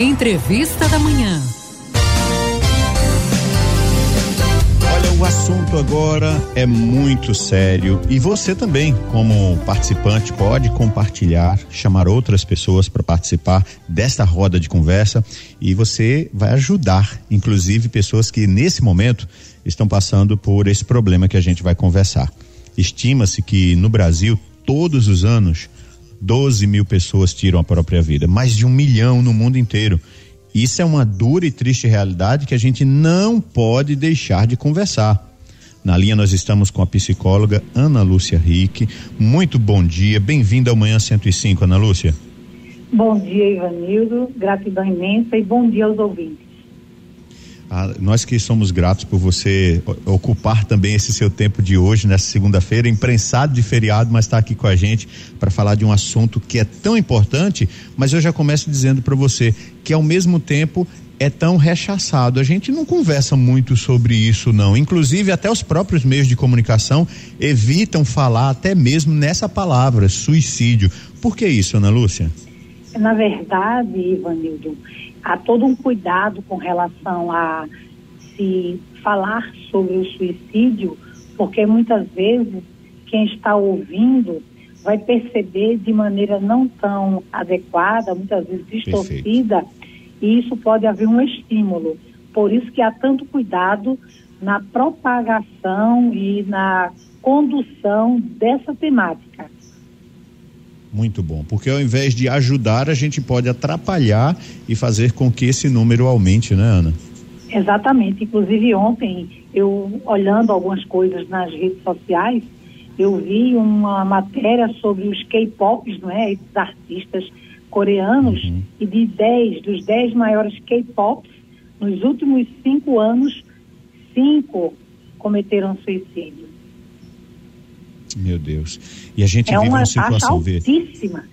Entrevista da Manhã. Olha, o assunto agora é muito sério e você também, como participante, pode compartilhar, chamar outras pessoas para participar desta roda de conversa e você vai ajudar, inclusive, pessoas que nesse momento estão passando por esse problema que a gente vai conversar. Estima-se que no Brasil, todos os anos, 12 mil pessoas tiram a própria vida, mais de um milhão no mundo inteiro. Isso é uma dura e triste realidade que a gente não pode deixar de conversar. Na linha nós estamos com a psicóloga Ana Lúcia Rick. Muito bom dia, bem-vinda ao Manhã 105, Ana Lúcia. Bom dia, Ivanildo, gratidão imensa e bom dia aos ouvintes. Ah, nós que somos gratos por você ocupar também esse seu tempo de hoje, nessa segunda-feira, imprensado de feriado, mas está aqui com a gente para falar de um assunto que é tão importante. Mas eu já começo dizendo para você que, ao mesmo tempo, é tão rechaçado. A gente não conversa muito sobre isso, não. Inclusive, até os próprios meios de comunicação evitam falar até mesmo nessa palavra, suicídio. Por que isso, Ana Lúcia? Na verdade, Ivanildo, há todo um cuidado com relação a se falar sobre o suicídio, porque muitas vezes quem está ouvindo vai perceber de maneira não tão adequada, muitas vezes distorcida, Perfeito. e isso pode haver um estímulo. Por isso que há tanto cuidado na propagação e na condução dessa temática. Muito bom, porque ao invés de ajudar, a gente pode atrapalhar e fazer com que esse número aumente, né, Ana? Exatamente. Inclusive ontem, eu olhando algumas coisas nas redes sociais, eu vi uma matéria sobre os K-pops, não é? Esses artistas coreanos, uhum. e de 10, dos 10 maiores K-pops, nos últimos cinco anos, cinco cometeram suicídio. Meu Deus. E a gente é vive uma, situação altíssima.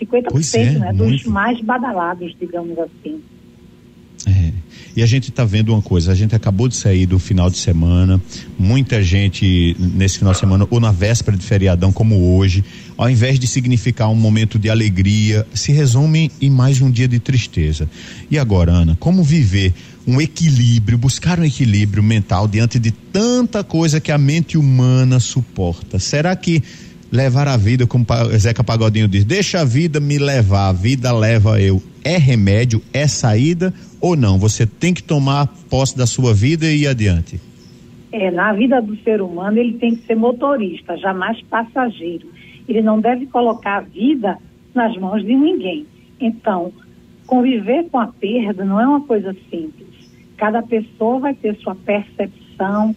50% é, né, dos mais badalados, digamos assim. E a gente está vendo uma coisa, a gente acabou de sair do final de semana, muita gente nesse final de semana, ou na véspera de feriadão, como hoje, ao invés de significar um momento de alegria, se resume em mais um dia de tristeza. E agora, Ana, como viver um equilíbrio, buscar um equilíbrio mental diante de tanta coisa que a mente humana suporta? Será que levar a vida, como Zeca Pagodinho diz, deixa a vida me levar, a vida leva eu, é remédio, é saída ou não? Você tem que tomar posse da sua vida e ir adiante. É, na vida do ser humano ele tem que ser motorista, jamais passageiro. Ele não deve colocar a vida nas mãos de ninguém. Então, conviver com a perda não é uma coisa simples. Cada pessoa vai ter sua percepção,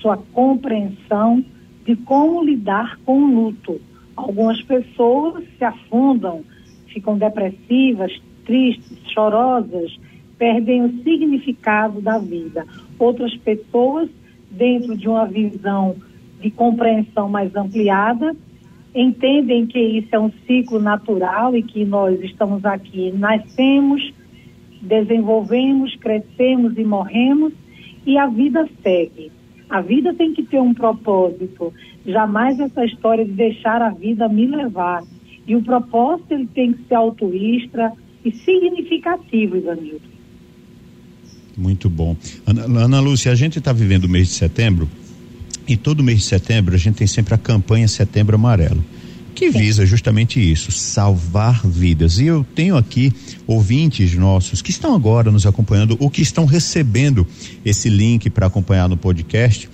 sua compreensão de como lidar com o luto. Algumas pessoas se afundam, ficam depressivas, tristes, chorosas, perdem o significado da vida. Outras pessoas, dentro de uma visão de compreensão mais ampliada, entendem que isso é um ciclo natural e que nós estamos aqui, nascemos, desenvolvemos, crescemos e morremos e a vida segue. A vida tem que ter um propósito, jamais essa história de deixar a vida me levar. E o propósito ele tem que ser altruísta e significativo, Ivanildo. Muito bom. Ana, Ana Lúcia, a gente está vivendo o mês de setembro e todo mês de setembro a gente tem sempre a campanha Setembro Amarelo, que visa justamente isso, salvar vidas. E eu tenho aqui ouvintes nossos que estão agora nos acompanhando ou que estão recebendo esse link para acompanhar no podcast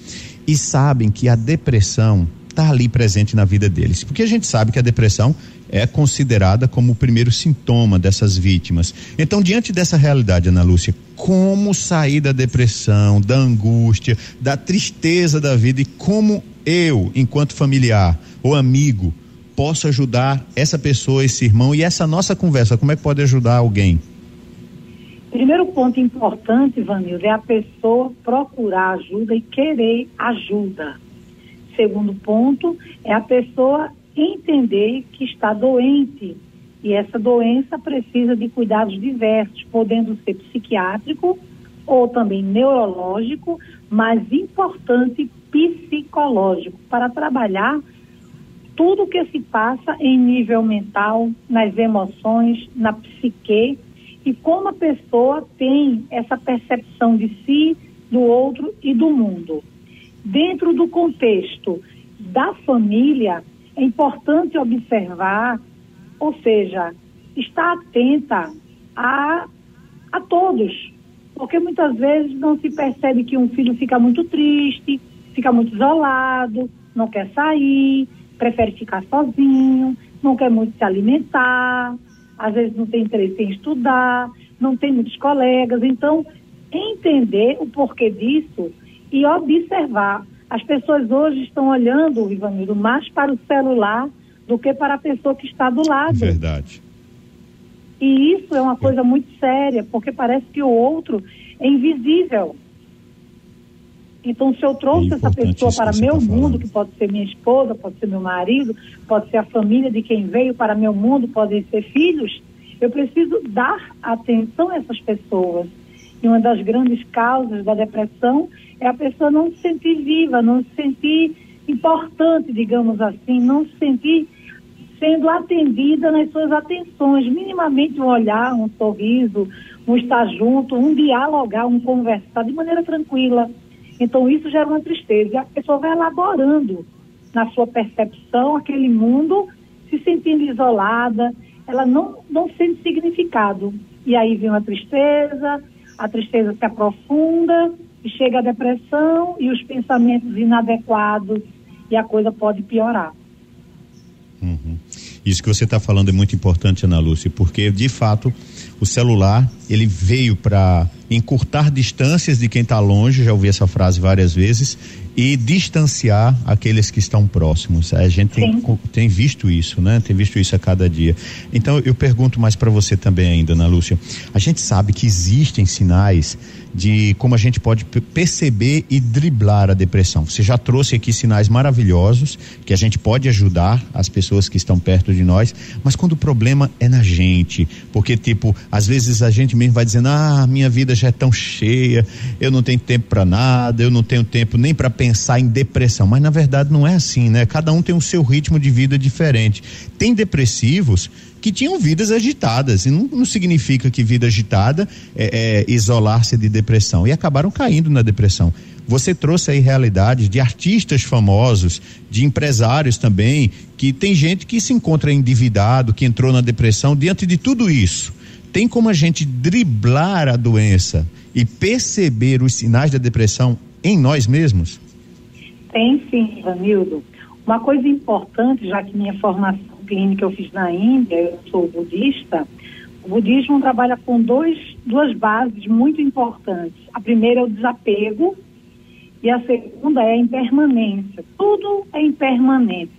e sabem que a depressão está ali presente na vida deles. Porque a gente sabe que a depressão é considerada como o primeiro sintoma dessas vítimas. Então, diante dessa realidade, Ana Lúcia, como sair da depressão, da angústia, da tristeza da vida e como eu, enquanto familiar ou amigo, posso ajudar essa pessoa, esse irmão e essa nossa conversa, como é que pode ajudar alguém? Primeiro ponto importante, Vanildo, é a pessoa procurar ajuda e querer ajuda. Segundo ponto é a pessoa entender que está doente e essa doença precisa de cuidados diversos, podendo ser psiquiátrico ou também neurológico, mas importante psicológico, para trabalhar tudo que se passa em nível mental, nas emoções, na psique e como a pessoa tem essa percepção de si, do outro e do mundo. Dentro do contexto da família, é importante observar, ou seja, estar atenta a, a todos, porque muitas vezes não se percebe que um filho fica muito triste, fica muito isolado, não quer sair, prefere ficar sozinho, não quer muito se alimentar, às vezes não tem interesse em estudar, não tem muitos colegas. Então, entender o porquê disso e observar. As pessoas hoje estão olhando, Ivanildo, mais para o celular do que para a pessoa que está do lado. Verdade. E isso é uma coisa muito séria, porque parece que o outro é invisível. Então, se eu trouxe é essa pessoa para meu tá mundo, que pode ser minha esposa, pode ser meu marido, pode ser a família de quem veio para meu mundo, podem ser filhos, eu preciso dar atenção a essas pessoas. E uma das grandes causas da depressão é a pessoa não se sentir viva, não se sentir importante, digamos assim, não se sentir sendo atendida nas suas atenções, minimamente um olhar, um sorriso, um estar junto, um dialogar, um conversar de maneira tranquila. Então isso gera uma tristeza e a pessoa vai elaborando na sua percepção aquele mundo, se sentindo isolada, ela não, não sente significado. E aí vem uma tristeza, a tristeza se aprofunda e chega a depressão e os pensamentos inadequados e a coisa pode piorar. Uhum. Isso que você está falando é muito importante, Ana Lúcia, porque de fato o celular ele veio para encurtar distâncias de quem está longe, já ouvi essa frase várias vezes, e distanciar aqueles que estão próximos. A gente tem, tem, visto isso, né? Tem visto isso a cada dia. Então eu pergunto mais para você também ainda, Ana Lúcia. A gente sabe que existem sinais de como a gente pode perceber e driblar a depressão. Você já trouxe aqui sinais maravilhosos que a gente pode ajudar as pessoas que estão perto de nós, mas quando o problema é na gente, porque tipo, às vezes a gente mesmo vai dizendo: "Ah, minha vida já é tão cheia, eu não tenho tempo para nada, eu não tenho tempo nem para pensar em depressão". Mas na verdade não é assim, né? Cada um tem o seu ritmo de vida diferente. Tem depressivos que tinham vidas agitadas. E não, não significa que vida agitada é, é isolar-se de depressão. E acabaram caindo na depressão. Você trouxe aí realidades de artistas famosos, de empresários também, que tem gente que se encontra endividado, que entrou na depressão. Diante de tudo isso, tem como a gente driblar a doença e perceber os sinais da depressão em nós mesmos? Tem sim, Vanildo. Uma coisa importante, já que minha formação clínica eu fiz na Índia, eu sou budista, o budismo trabalha com dois, duas bases muito importantes. A primeira é o desapego e a segunda é a impermanência. Tudo é impermanente.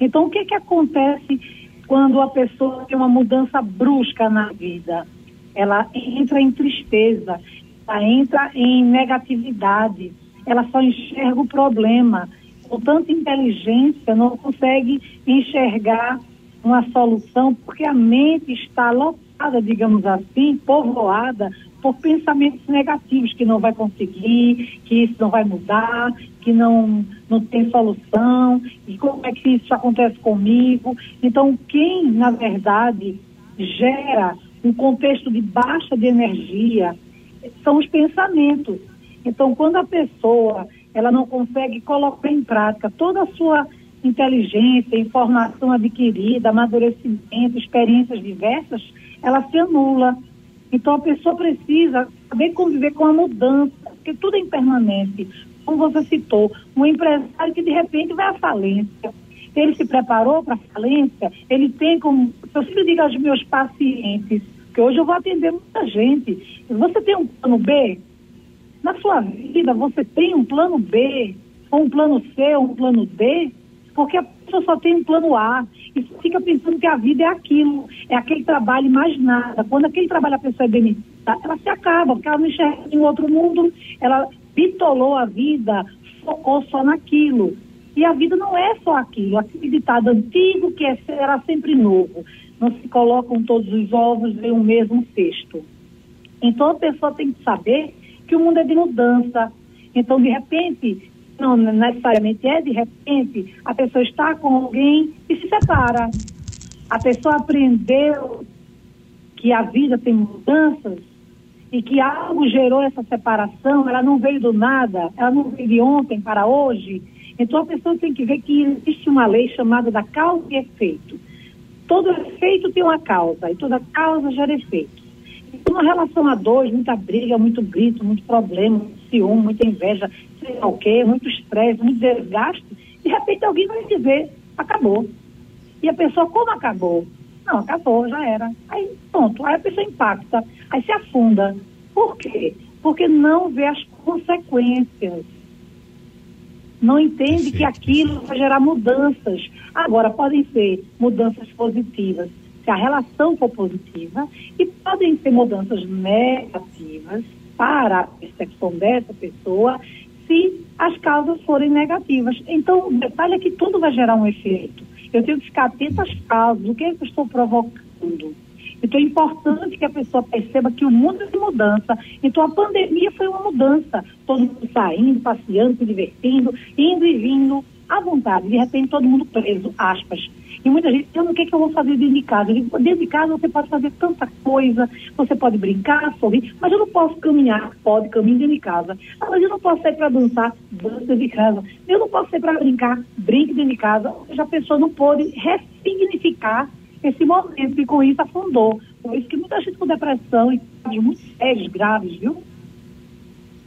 Então, o que, que acontece quando a pessoa tem uma mudança brusca na vida? Ela entra em tristeza, ela entra em negatividade, ela só enxerga o problema com tanta inteligência, não consegue enxergar uma solução, porque a mente está lotada, digamos assim, povoada por pensamentos negativos, que não vai conseguir, que isso não vai mudar, que não, não tem solução, e como é que isso acontece comigo. Então, quem, na verdade, gera um contexto de baixa de energia são os pensamentos. Então, quando a pessoa ela não consegue colocar em prática toda a sua inteligência, informação adquirida, amadurecimento, experiências diversas, ela se anula. Então a pessoa precisa saber conviver com a mudança, porque tudo é impermanente. Como você citou, um empresário que de repente vai à falência. Ele se preparou para a falência, ele tem como. Eu sempre digo aos meus pacientes, que hoje eu vou atender muita gente. Você tem um plano B? Na sua vida, você tem um plano B, ou um plano C, ou um plano D? Porque a pessoa só tem um plano A e fica pensando que a vida é aquilo, é aquele trabalho e mais nada. Quando aquele trabalho a pessoa é demitida, ela se acaba, porque ela não enxerga em outro mundo, ela bitolou a vida, focou só naquilo. E a vida não é só aquilo, aquele ditado antigo que é, era sempre novo. Não se colocam todos os ovos em um mesmo cesto. Então a pessoa tem que saber que o mundo é de mudança. Então, de repente, não necessariamente é, de repente, a pessoa está com alguém e se separa. A pessoa aprendeu que a vida tem mudanças e que algo gerou essa separação, ela não veio do nada, ela não veio de ontem para hoje. Então a pessoa tem que ver que existe uma lei chamada da causa e efeito. Todo efeito tem uma causa e toda causa gera efeito. Uma relação a dois, muita briga, muito grito, muito problema, muito ciúme, muita inveja, sei lá o quê, muito estresse, muito desgaste, de repente alguém vai dizer, acabou. E a pessoa, como acabou? Não, acabou, já era. Aí, pronto, aí a pessoa impacta, aí se afunda. Por quê? Porque não vê as consequências. Não entende que aquilo vai gerar mudanças. Agora, podem ser mudanças positivas, se a relação for positiva, e podem ser mudanças negativas para a percepção dessa pessoa, se as causas forem negativas. Então, o detalhe é que tudo vai gerar um efeito. Eu tenho que ficar atenta às causas, o que, é que eu estou provocando. Então é importante que a pessoa perceba que o mundo é de mudança. Então a pandemia foi uma mudança. Todo mundo saindo, passeando, se divertindo, indo e vindo à vontade. De repente todo mundo preso, aspas. E muita gente dizendo o que, é que eu vou fazer dentro de casa. Eu digo, dentro de casa você pode fazer tanta coisa, você pode brincar, sorrir, mas eu não posso caminhar, pode, caminhar dentro de casa. Ah, mas eu não posso sair para dançar, dança dentro de casa. Eu não posso sair para brincar, brinque dentro de casa. Já a pessoa não pode ressignificar esse momento e com isso afundou. Por isso que muita gente com depressão e muito sérios, graves, viu?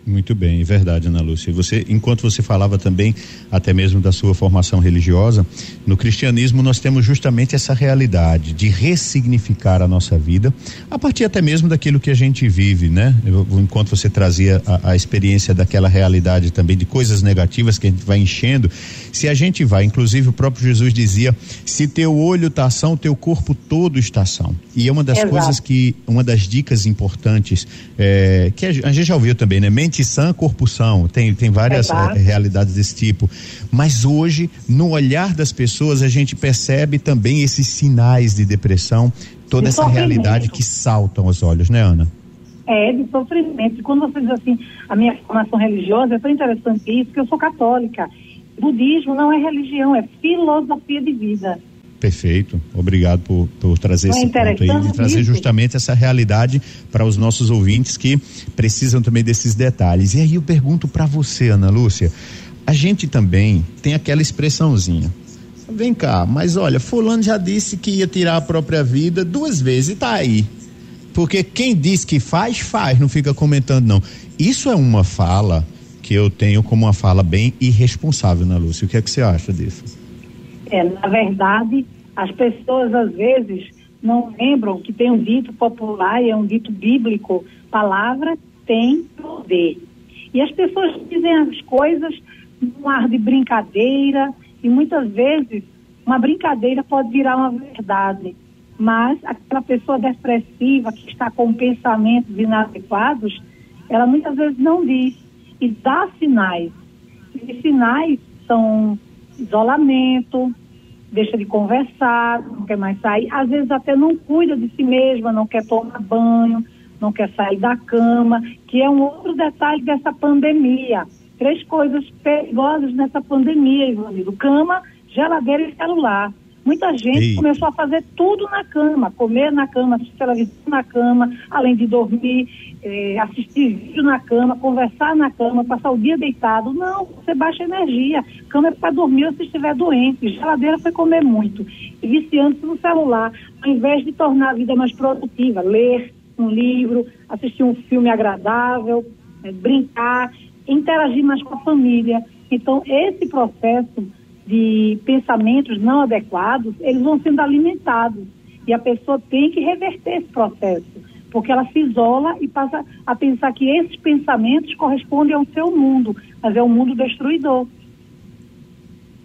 Muito bem, é verdade, Ana Lúcia. Você, enquanto você falava também, até mesmo da sua formação religiosa, no cristianismo nós temos justamente essa realidade de ressignificar a nossa vida, a partir até mesmo daquilo que a gente vive, né? Eu, enquanto você trazia a, a, experiência daquela realidade também de coisas negativas que a gente vai enchendo, se a gente vai, inclusive o próprio Jesus dizia, se teu olho está ação, teu corpo todo está ação. E é uma das Exato. coisas que, uma das dicas importantes, é, que a, a gente já ouviu também, né? Mente sã, corpo são. Tem, tem várias é, realidades desse tipo. Mas hoje, no olhar das pessoas, a gente percebe também esses sinais de depressão, toda de essa realidade que saltam aos olhos, né, Ana? É, de sofrimento. Quando você diz assim, a minha formação religiosa, é tão interessante isso, que eu sou católica. Budismo não é religião, é filosofia de vida. Perfeito. Obrigado por, por trazer é esse ponto aí, de trazer justamente essa realidade para os nossos ouvintes que precisam também desses detalhes. E aí eu pergunto para você, Ana Lúcia, a gente também tem aquela expressãozinha. Vem cá, mas olha, fulano já disse que ia tirar a própria vida duas vezes e tá aí. Porque quem diz que faz, faz, não fica comentando não. Isso é uma fala que eu tenho como uma fala bem irresponsável, Ana Lúcia. O que é que você acha disso? É, na verdade, as pessoas às vezes não lembram que tem um dito popular e é um dito bíblico: palavra tem poder. E as pessoas dizem as coisas num ar de brincadeira e muitas vezes uma brincadeira pode virar uma verdade. Mas aquela pessoa depressiva que está com pensamentos inadequados, ela muitas vezes não diz e dá sinais. E sinais são isolamento, deixa de conversar, não quer mais sair, às vezes até não cuida de si mesma, não quer tomar banho, não quer sair da cama, que é um outro detalhe dessa pandemia. Três coisas perigosas nessa pandemia, Ivanildo. Cama, geladeira e celular. Muita gente Eita. começou a fazer tudo na cama, comer na cama, assistir televisão na cama, além de dormir, eh, assistir vídeo na cama, conversar na cama, passar o dia deitado. Não, você baixa energia. Cama é para dormir ou se estiver doente. Geladeira foi comer muito. E viciando-se no celular, ao invés de tornar a vida mais produtiva, ler um livro, assistir um filme agradável, eh, brincar, interagir mais com a família. Então, esse processo de pensamentos não adequados, eles vão sendo alimentados. E a pessoa tem que reverter esse processo, porque ela se isola e passa a pensar que esses pensamentos correspondem ao seu mundo, mas é um mundo destruidor.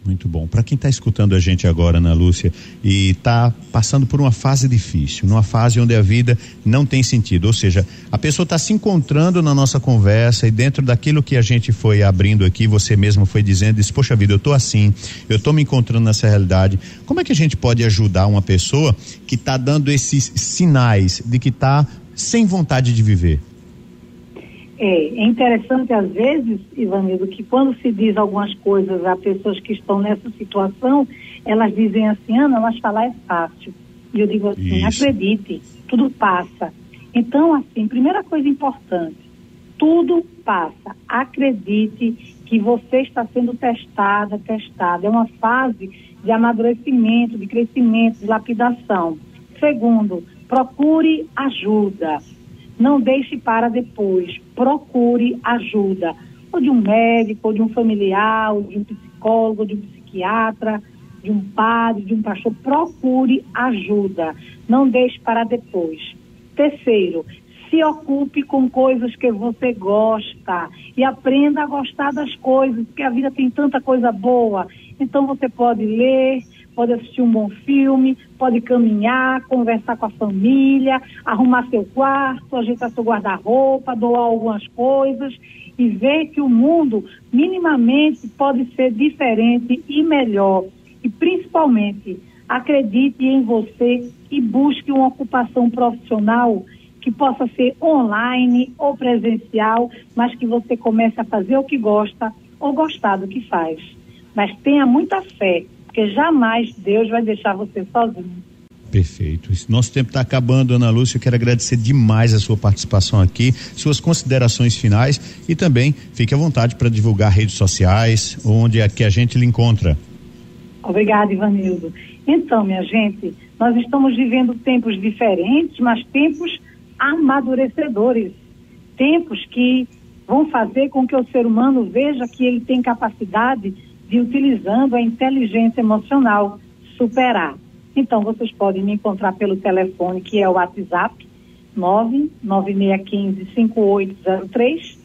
Muito bom. Para quem está escutando a gente agora, Ana Lúcia, e está passando por uma fase difícil, numa fase onde a vida não tem sentido, ou seja, a pessoa está se encontrando na nossa conversa e dentro daquilo que a gente foi abrindo aqui, você mesmo foi dizendo, disse, poxa vida, eu estou assim, eu estou me encontrando nessa realidade. Como é que a gente pode ajudar uma pessoa que está dando esses sinais de que está sem vontade de viver? É, é interessante às vezes, Ivanildo, que quando se diz algumas coisas a pessoas que estão nessa situação, elas dizem assim, Ana, mas falar é fácil. E eu digo assim, Isso. acredite, tudo passa. Então, assim, primeira coisa importante, tudo passa. Acredite que você está sendo testada, testada. É uma fase de amadurecimento, de crescimento, de lapidação. Segundo, procure ajuda. Não deixe para depois. Procure ajuda. Ou de um médico, ou de um familiar, ou de um psicólogo, ou de um psiquiatra, de um padre, de um pastor. Procure ajuda. Não deixe para depois. Terceiro, se ocupe com coisas que você gosta e aprenda a gostar das coisas, porque a vida tem tanta coisa boa. Então você pode ler, pode assistir um bom filme, pode caminhar, conversar com a família, arrumar seu quarto, ajeitar seu guarda-roupa, doar algumas coisas e ver que o mundo minimamente pode ser diferente e melhor. E principalmente, acredite em você e busque uma ocupação profissional que possa ser online ou presencial, mas que você comece a fazer o que gosta ou gostar do que faz. Mas tenha muita fé, porque jamais Deus vai deixar você sozinho. Perfeito. Nosso tempo está acabando, Ana Lúcia. Eu quero agradecer demais a sua participação aqui, suas considerações finais e também fique à vontade para divulgar redes sociais, onde é que a gente lhe encontra. Obrigada, Ivanildo. Então, minha gente, nós estamos vivendo tempos diferentes, mas tempos amadurecedores. Tempos que vão fazer com que o ser humano veja que ele tem capacidade de, utilizando a inteligência emocional, superar. Então, vocês podem me encontrar pelo telefone, que é o WhatsApp, 996155803,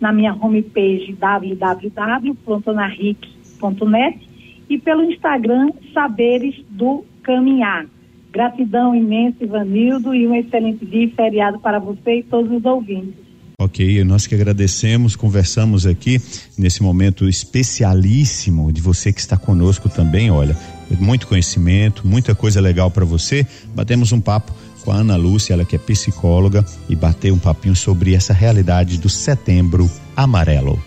na minha homepage www.plantonaric.net e pelo Instagram Saberes do Caminhar. Gratidão imensa, Ivanildo, e um excelente dia e feriado para você e todos os ouvintes. Ok, nós que agradecemos, conversamos aqui nesse momento especialíssimo de você que está conosco também, olha, muito conhecimento, muita coisa legal para você. Batemos um papo com a Ana Lúcia, ela que é psicóloga, e bateu um papinho sobre essa realidade do setembro amarelo.